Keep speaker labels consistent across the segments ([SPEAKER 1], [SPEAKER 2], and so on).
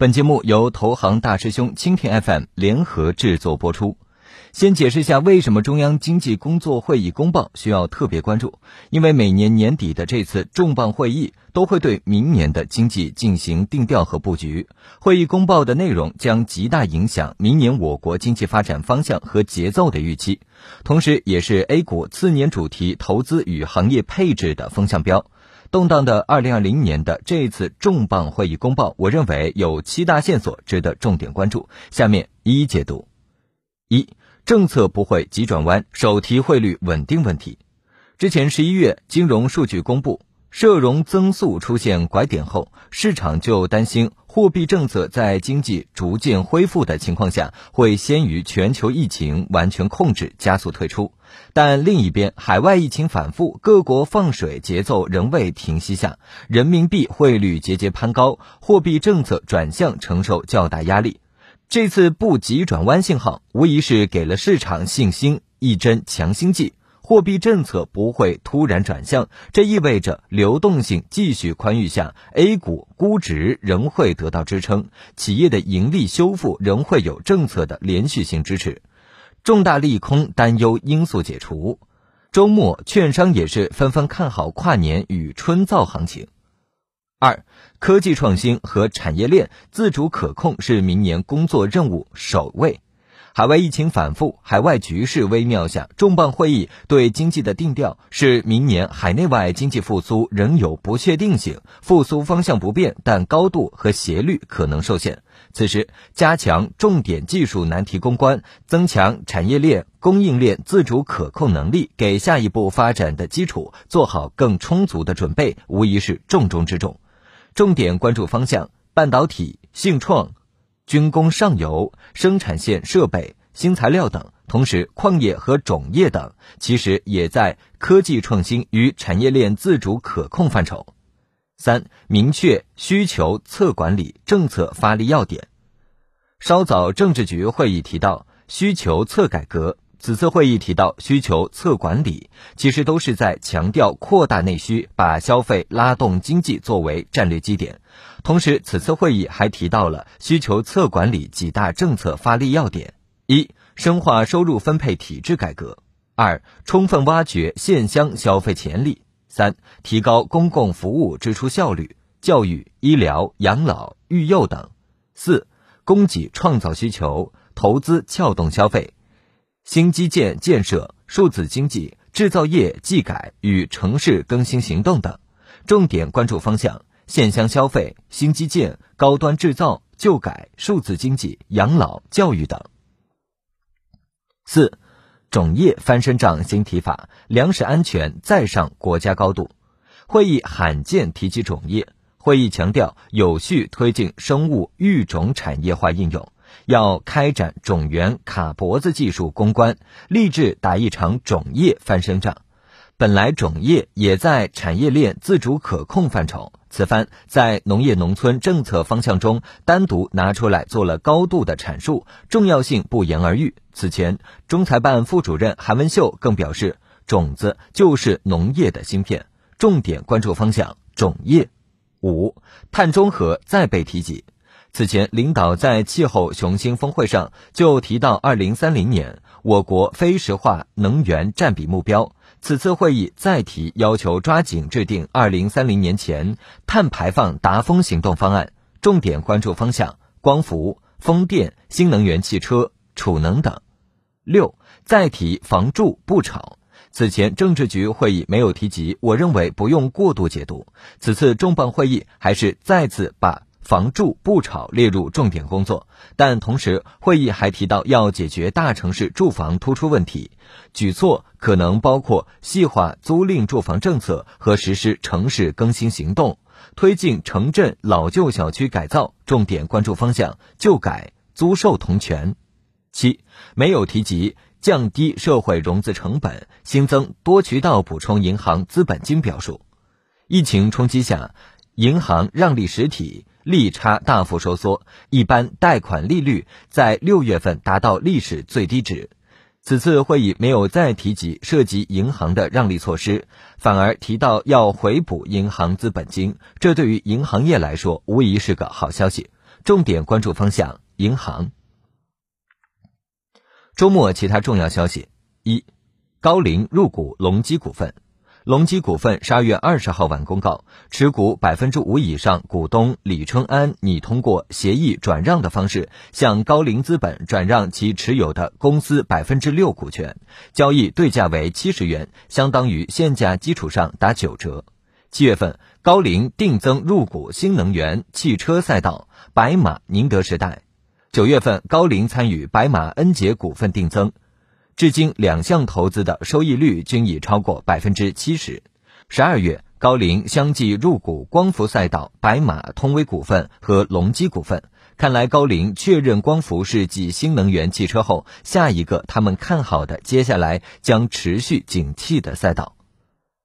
[SPEAKER 1] 本节目由投行大师兄蜻蜓 FM 联合制作播出。先解释一下为什么中央经济工作会议公报需要特别关注，因为每年年底的这次重磅会议都会对明年的经济进行定调和布局。会议公报的内容将极大影响明年我国经济发展方向和节奏的预期，同时也是 A 股次年主题投资与行业配置的风向标。动荡的二零二零年的这一次重磅会议公报，我认为有七大线索值得重点关注。下面一一解读。一、政策不会急转弯，手提汇率稳定问题。之前十一月金融数据公布。社融增速出现拐点后，市场就担心货币政策在经济逐渐恢复的情况下，会先于全球疫情完全控制加速退出。但另一边，海外疫情反复，各国放水节奏仍未停息下，人民币汇率节节攀高，货币政策转向承受较大压力。这次不急转弯信号，无疑是给了市场信心一针强心剂。货币政策不会突然转向，这意味着流动性继续宽裕下，A 股估值仍会得到支撑，企业的盈利修复仍会有政策的连续性支持，重大利空担忧因素解除。周末，券商也是纷纷看好跨年与春造行情。二，科技创新和产业链自主可控是明年工作任务首位。海外疫情反复，海外局势微妙下，重磅会议对经济的定调是：明年海内外经济复苏仍有不确定性，复苏方向不变，但高度和斜率可能受限。此时，加强重点技术难题攻关，增强产业链供应链自主可控能力，给下一步发展的基础做好更充足的准备，无疑是重中之重。重点关注方向：半导体、信创。军工上游、生产线设备、新材料等，同时矿业和种业等，其实也在科技创新与产业链自主可控范畴。三、明确需求侧管理政策发力要点。稍早政治局会议提到需求侧改革。此次会议提到需求侧管理，其实都是在强调扩大内需，把消费拉动经济作为战略基点。同时，此次会议还提到了需求侧管理几大政策发力要点：一、深化收入分配体制改革；二、充分挖掘县乡消费潜力；三、提高公共服务支出效率，教育、医疗、养老、育幼等；四、供给创造需求，投资撬动消费。新基建建设、数字经济、制造业技改与城市更新行动等，重点关注方向：县乡消费、新基建、高端制造、旧改、数字经济、养老、教育等。四、种业翻身仗新提法，粮食安全再上国家高度。会议罕见提及种业，会议强调有序推进生物育种产业化应用。要开展种源卡脖子技术攻关，立志打一场种业翻身仗。本来种业也在产业链自主可控范畴，此番在农业农村政策方向中单独拿出来做了高度的阐述，重要性不言而喻。此前，中财办副主任韩文秀更表示，种子就是农业的芯片，重点关注方向种业。五，碳中和再被提及。此前，领导在气候雄心峰会上就提到，二零三零年我国非石化能源占比目标。此次会议再提要求抓紧制定二零三零年前碳排放达峰行动方案，重点关注方向：光伏、风电、新能源汽车、储能等。六，再提房住不炒。此前政治局会议没有提及，我认为不用过度解读。此次重磅会议还是再次把。房住不炒列入重点工作，但同时会议还提到要解决大城市住房突出问题，举措可能包括细化租赁住房政策和实施城市更新行动，推进城镇老旧小区改造，重点关注方向旧改租售同权。七没有提及降低社会融资成本，新增多渠道补充银行资本金表述。疫情冲击下，银行让利实体。利差大幅收缩，一般贷款利率在六月份达到历史最低值。此次会议没有再提及涉及银行的让利措施，反而提到要回补银行资本金，这对于银行业来说无疑是个好消息。重点关注方向：银行。周末其他重要消息：一、高瓴入股隆基股份。隆基股份十二月二十号晚公告，持股百分之五以上股东李春安拟通过协议转让的方式，向高瓴资本转让其持有的公司百分之六股权，交易对价为七十元，相当于现价基础上打九折。七月份，高瓴定增入股新能源汽车赛道白马宁德时代。九月份，高瓴参与白马恩捷股份定增。至今，两项投资的收益率均已超过百分之七十。十二月，高瓴相继入股光伏赛道白马通威股份和隆基股份。看来，高瓴确认光伏是继新能源汽车后下一个他们看好的，接下来将持续景气的赛道。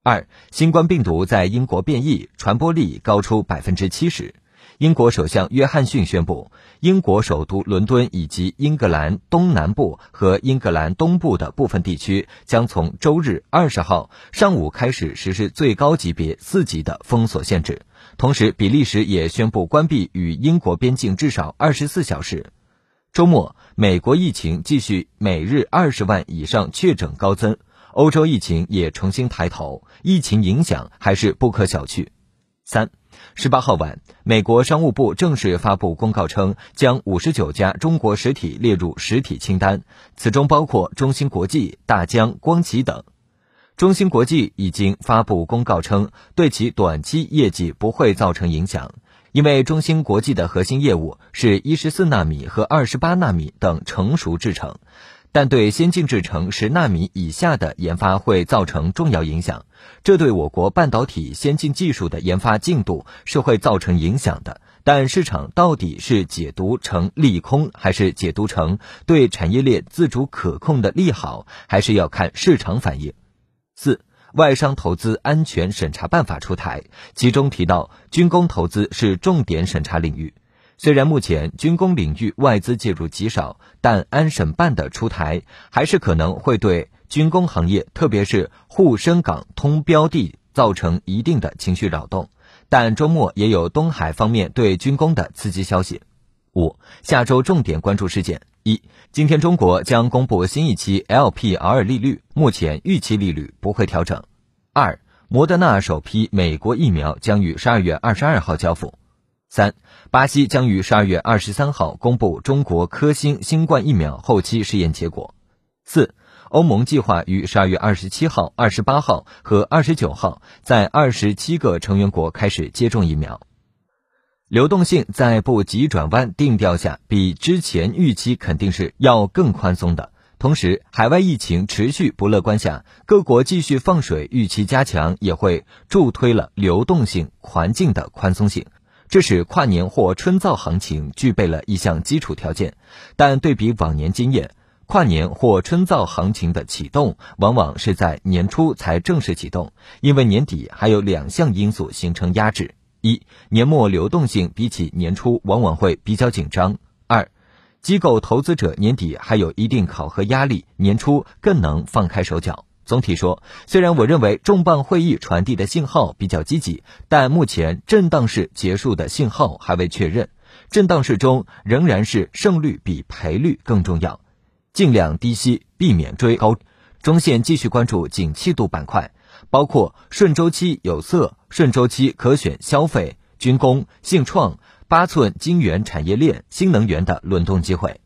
[SPEAKER 1] 二，新冠病毒在英国变异，传播力高出百分之七十。英国首相约翰逊宣布，英国首都伦敦以及英格兰东南部和英格兰东部的部分地区将从周日二十号上午开始实施最高级别四级的封锁限制。同时，比利时也宣布关闭与英国边境至少二十四小时。周末，美国疫情继续每日二十万以上确诊高增，欧洲疫情也重新抬头，疫情影响还是不可小觑。三。十八号晚，美国商务部正式发布公告称，将五十九家中国实体列入实体清单，此中包括中芯国际、大疆、光启等。中芯国际已经发布公告称，对其短期业绩不会造成影响，因为中芯国际的核心业务是一十四纳米和二十八纳米等成熟制程。但对先进制程十纳米以下的研发会造成重要影响，这对我国半导体先进技术的研发进度是会造成影响的。但市场到底是解读成利空，还是解读成对产业链自主可控的利好，还是要看市场反应。四，外商投资安全审查办法出台，其中提到军工投资是重点审查领域。虽然目前军工领域外资介入极少，但安审办的出台还是可能会对军工行业，特别是沪深港通标的造成一定的情绪扰动。但周末也有东海方面对军工的刺激消息。五，下周重点关注事件：一，今天中国将公布新一期 LPR 利率，目前预期利率不会调整。二，摩德纳首批美国疫苗将于十二月二十二号交付。三，巴西将于十二月二十三号公布中国科兴新冠疫苗后期试验结果。四，欧盟计划于十二月二十七号、二十八号和二十九号在二十七个成员国开始接种疫苗。流动性在不急转弯定调下，比之前预期肯定是要更宽松的。同时，海外疫情持续不乐观下，各国继续放水预期加强，也会助推了流动性环境的宽松性。这使跨年或春造行情具备了一项基础条件，但对比往年经验，跨年或春造行情的启动往往是在年初才正式启动，因为年底还有两项因素形成压制：一，年末流动性比起年初往往会比较紧张；二，机构投资者年底还有一定考核压力，年初更能放开手脚。总体说，虽然我认为重磅会议传递的信号比较积极，但目前震荡市结束的信号还未确认。震荡市中仍然是胜率比赔率更重要，尽量低吸，避免追高。中线继续关注景气度板块，包括顺周期有色、顺周期可选消费、军工、信创、八寸晶圆产业链、新能源的轮动机会。